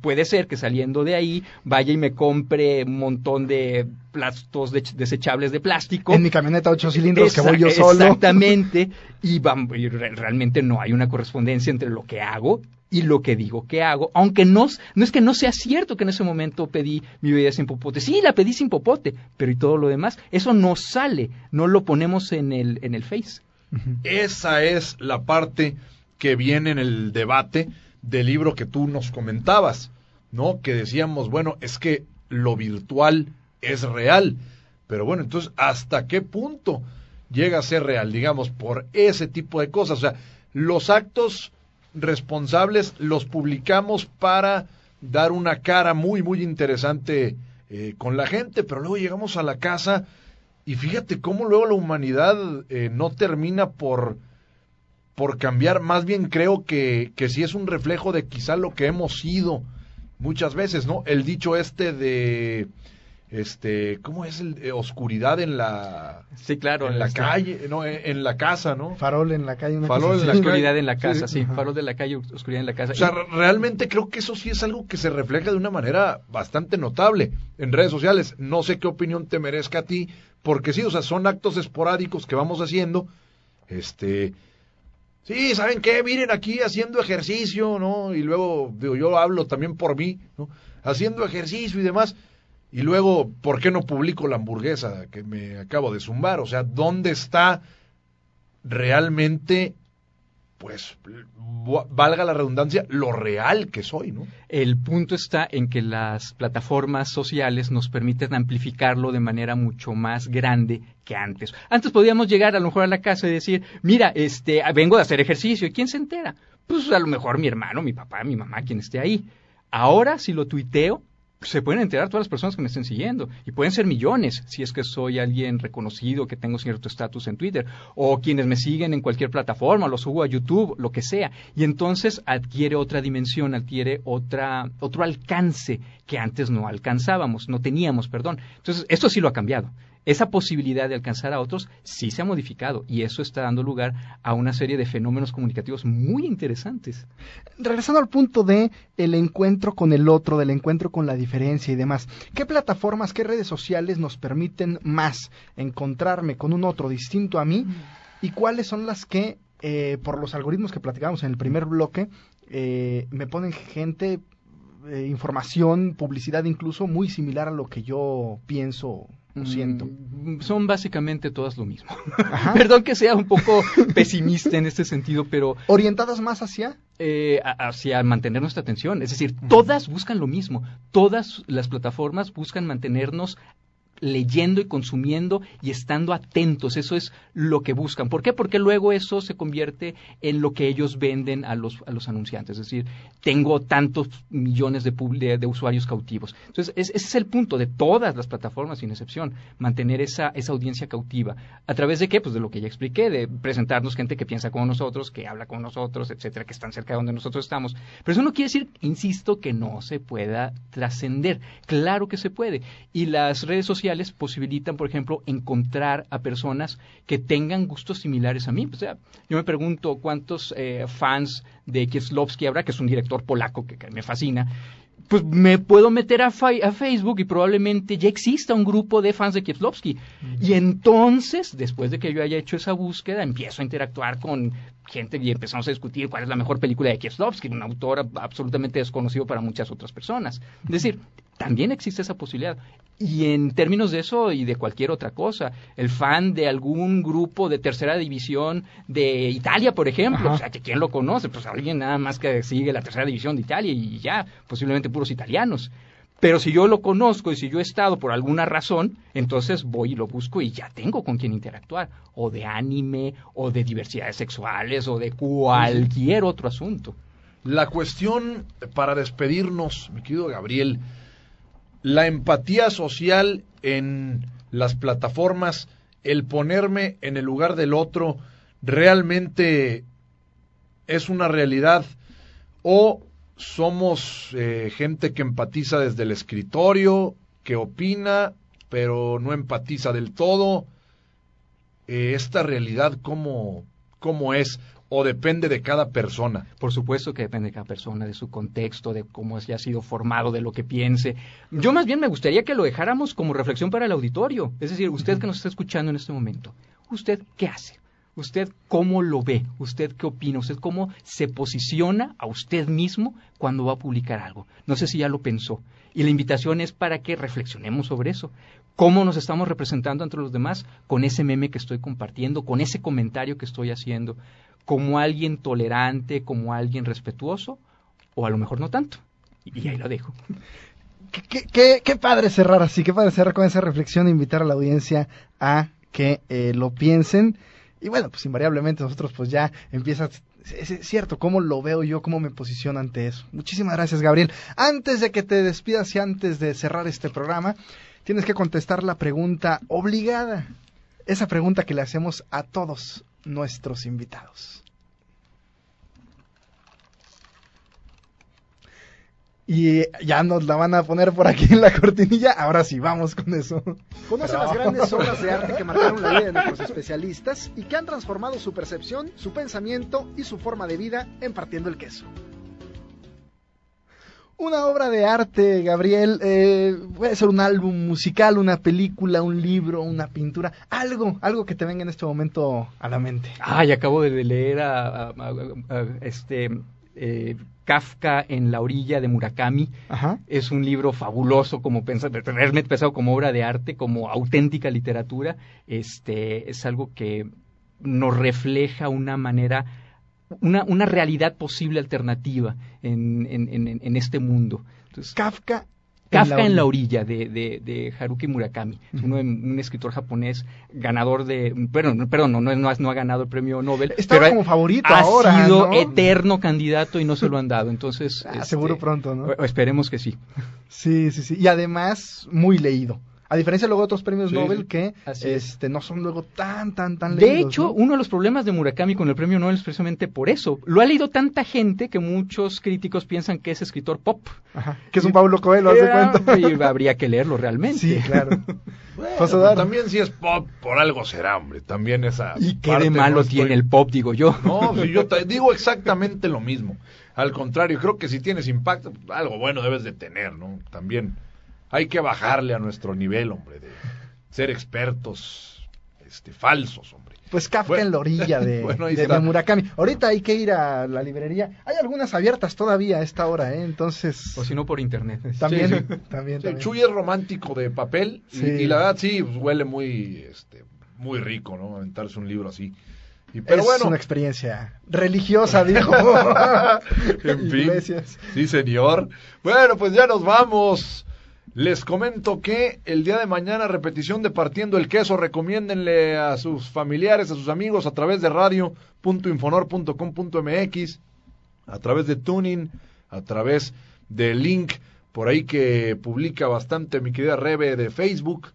puede ser que saliendo de ahí vaya y me compre un montón de plastos de- desechables de plástico. En mi camioneta ocho cilindros que voy yo solo. Exactamente. Y, realmente no hay una correspondencia entre lo que hago y lo que digo que hago. Aunque no, no es que no sea cierto que en ese momento pedí mi bebida sin popote. Sí, la pedí sin popote, pero y todo lo demás, eso no sale, no lo ponemos en el, en el Face. Esa es la parte que viene en el debate del libro que tú nos comentabas, ¿no? Que decíamos, bueno, es que lo virtual es real, pero bueno, entonces, ¿hasta qué punto llega a ser real, digamos, por ese tipo de cosas? O sea, los actos responsables los publicamos para dar una cara muy, muy interesante eh, con la gente, pero luego llegamos a la casa y fíjate cómo luego la humanidad eh, no termina por, por cambiar, más bien creo que, que sí es un reflejo de quizá lo que hemos sido muchas veces, ¿no? El dicho este de, este, ¿cómo es el eh, oscuridad en la, Sí, claro. en la este, calle, no, en, en la casa, ¿no? Farol en la calle. una Farol cosa en la. Oscuridad en la casa, sí. Farol de la calle, oscuridad en la casa. O sea, Y- realmente creo que eso sí es algo que se refleja de una manera bastante notable en redes sociales. No sé qué opinión te merezca a ti, porque sí, o sea, son actos esporádicos que vamos haciendo. Este, sí, ¿saben qué? Miren aquí haciendo ejercicio, ¿no? Y luego, digo, yo hablo también por mí, ¿no? Haciendo ejercicio y demás. Y luego, ¿por qué no publico la hamburguesa que me acabo de zumbar? O sea, ¿dónde está realmente, pues, valga la redundancia, lo real que soy, ¿no? El punto está en que las plataformas sociales nos permiten amplificarlo de manera mucho más grande que antes. Antes podíamos llegar a lo mejor a la casa y decir, mira, este, vengo de hacer ejercicio, ¿y quién se entera? Pues a lo mejor mi hermano, mi papá, mi mamá, quien esté ahí. Ahora, si lo tuiteo, se pueden enterar todas las personas que me estén siguiendo y pueden ser millones si es que soy alguien reconocido que tengo cierto estatus en Twitter o quienes me siguen en cualquier plataforma, lo subo a YouTube, lo que sea y entonces adquiere otra dimensión, adquiere otra otro alcance que antes no alcanzábamos, no teníamos, perdón. Entonces, esto sí lo ha cambiado. Esa posibilidad de alcanzar a otros sí se ha modificado y eso está dando lugar a una serie de fenómenos comunicativos muy interesantes. Regresando al punto de el encuentro con el otro, del encuentro con la diferencia y demás, ¿qué plataformas, qué redes sociales nos permiten más encontrarme con un otro distinto a mí? ¿Y cuáles son las que, eh, por los algoritmos que platicábamos en el primer bloque, eh, me ponen gente, eh, información, publicidad incluso muy similar a lo que yo pienso o siento? Mm, Son básicamente todas lo mismo. Ajá. Perdón que sea un poco pesimista en este sentido, pero ¿Orientadas más hacia? eh, hacia mantener nuestra atención. Es decir, todas buscan lo mismo. Todas las plataformas buscan mantenernos leyendo y consumiendo y estando atentos. Eso es lo que buscan. ¿Por qué? Porque luego eso se convierte en lo que ellos venden a los, a los anunciantes. Es decir, tengo tantos millones de, de, usuarios cautivos. Entonces, ese es el punto de todas las plataformas, sin excepción, mantener esa, esa audiencia cautiva. ¿A través de qué? Pues de lo que ya expliqué, de presentarnos gente que piensa como nosotros, que habla con nosotros, etcétera, que están cerca de donde nosotros estamos. Pero eso no quiere decir, insisto, que no se pueda trascender. Claro que se puede. Y las redes sociales posibilitan, por ejemplo, encontrar a personas que tengan gustos similares a mí. O sea, yo me pregunto cuántos eh, fans de Kieslowski habrá, que es un director polaco que me fascina, pues me puedo meter a, Facebook y probablemente ya exista un grupo de fans de Kieslowski. Y entonces, después de que yo haya hecho esa búsqueda, empiezo a interactuar con gente y empezamos a discutir cuál es la mejor película de Kieslowski, un autor absolutamente desconocido para muchas otras personas. Es decir, también existe esa posibilidad. Y en términos de eso y de cualquier otra cosa, el fan de algún grupo de tercera división de Italia, por ejemplo, o sea, que quién lo conoce, pues alguien nada más que sigue la tercera división de Italia y ya, posiblemente puros italianos. Pero si yo lo conozco y si yo he estado por alguna razón, entonces voy y lo busco y ya tengo con quien interactuar. O de anime, o de diversidades sexuales, o de cualquier otro asunto. La cuestión para despedirnos, mi querido Gabriel, la empatía social en las plataformas, el ponerme en el lugar del otro, realmente es una realidad o somos eh, gente que empatiza desde el escritorio, que opina, pero no empatiza del todo. Eh, esta realidad, ¿cómo, ¿cómo es? O depende de cada persona? Por supuesto que depende de cada persona, de su contexto, de cómo haya sido formado, de lo que piense. Yo más bien me gustaría que lo dejáramos como reflexión para el auditorio. Es decir, usted que nos está escuchando en este momento, ¿usted qué hace? ¿Usted cómo lo ve? ¿Usted qué opina? ¿Usted cómo se posiciona a usted mismo cuando va a publicar algo? No sé si ya lo pensó. Y la invitación es para que reflexionemos sobre eso. ¿Cómo nos estamos representando entre los demás con ese meme que estoy compartiendo, con ese comentario que estoy haciendo? Como alguien tolerante, como alguien respetuoso, o a lo mejor no tanto. Y, ahí lo dejo. Qué, padre cerrar así, qué padre cerrar con esa reflexión, invitar a la audiencia a que eh, lo piensen. Y bueno, pues invariablemente nosotros pues ya empieza, es, cierto, cómo lo veo yo, cómo me posiciono ante eso. Muchísimas gracias, Gabriel. Antes de que te despidas y antes de cerrar este programa, tienes que contestar la pregunta obligada. Esa pregunta que le hacemos a todos nuestros invitados. Y ya nos la van a poner por aquí en la cortinilla. Ahora sí, vamos con eso. Conoce las grandes obras de arte que marcaron la vida de nuestros especialistas y que han transformado su percepción, su pensamiento y su forma de vida en partiendo el queso. Una obra de arte, Gabriel, eh, puede ser un álbum musical, una película, un libro, una pintura, algo, algo que te venga en este momento a la mente. Ay, acabo de leer a, este eh, Kafka en la orilla de Murakami. Es un libro fabuloso, como pensar, realmente pensado como obra de arte, como auténtica literatura. Este es algo que nos refleja una manera una, una realidad posible alternativa en, en, en, este mundo. Entonces, Kafka Kafka en la orilla, de, de, de, Haruki Murakami, un escritor japonés ganador de, perdón, perdón no, no, no, ha ganado el premio Nobel, Está pero como favorito ha ahora, sido eterno candidato y no se lo han dado, entonces ah, seguro este, pronto, ¿no? Esperemos que sí. Sí, sí, sí, y además muy leído. A diferencia de luego otros premios Nobel que este, no son luego tan, tan, tan leídos. De hecho, uno de los problemas de Murakami con el premio Nobel es precisamente por eso. Lo ha leído tanta gente que muchos críticos piensan que es escritor pop. Ajá, que es un Pablo Coelho, ¿hace cuenta? Y habría que leerlo realmente. Sí, claro. bueno, también si es pop, por algo será, hombre. También esa. ¿Y qué de malo tiene el pop, digo yo? No, si yo te digo exactamente lo mismo. Al contrario, creo que si tienes impacto, algo bueno debes de tener, ¿no? También hay que bajarle a nuestro nivel, hombre, de ser expertos este, falsos, hombre. Pues Kafka en la orilla de, Murakami. Ahorita hay que ir a la librería. Hay algunas abiertas todavía a esta hora, ¿eh? Entonces... O si no, por internet. También, también, El Chuy es romántico de papel y, la verdad sí, pues, huele muy, este, muy rico, ¿no? Aventarse un libro así. Y, pero es una experiencia religiosa, dijo. en fin. Sí, señor. Bueno, pues ya nos vamos. Les comento que el día de mañana repetición de Partiendo el Queso, recomiéndenle a sus familiares, a sus amigos a través de radio.infonor.com.mx, a través de Tuning, a través de link por ahí que publica bastante mi querida Rebe de Facebook,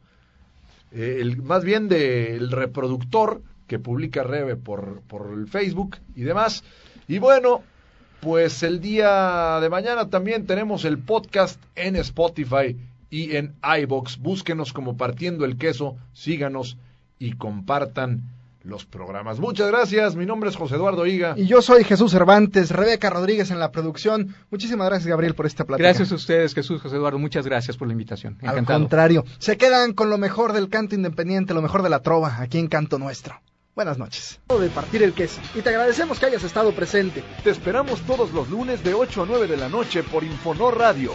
eh, el, más bien del reproductor que publica Rebe por, por el Facebook y demás. Y bueno, pues el día de mañana también tenemos el podcast en Spotify y en iBox. Búsquenos como Partiendo el Queso, síganos y compartan los programas. Muchas gracias, mi nombre es José Eduardo Higa. Y yo soy Jesús Cervantes, Rebeca Rodríguez en la producción. Muchísimas gracias, Gabriel, por esta plática. Gracias a ustedes, Jesús, José Eduardo. Muchas gracias por la invitación. Encantado. Al contrario, se quedan con lo mejor del canto independiente, lo mejor de la trova, aquí en Canto Nuestro. Buenas noches. De partir el queso. Y te agradecemos que hayas estado presente. Te esperamos todos los lunes de 8 a 9 de la noche por Infonor Radio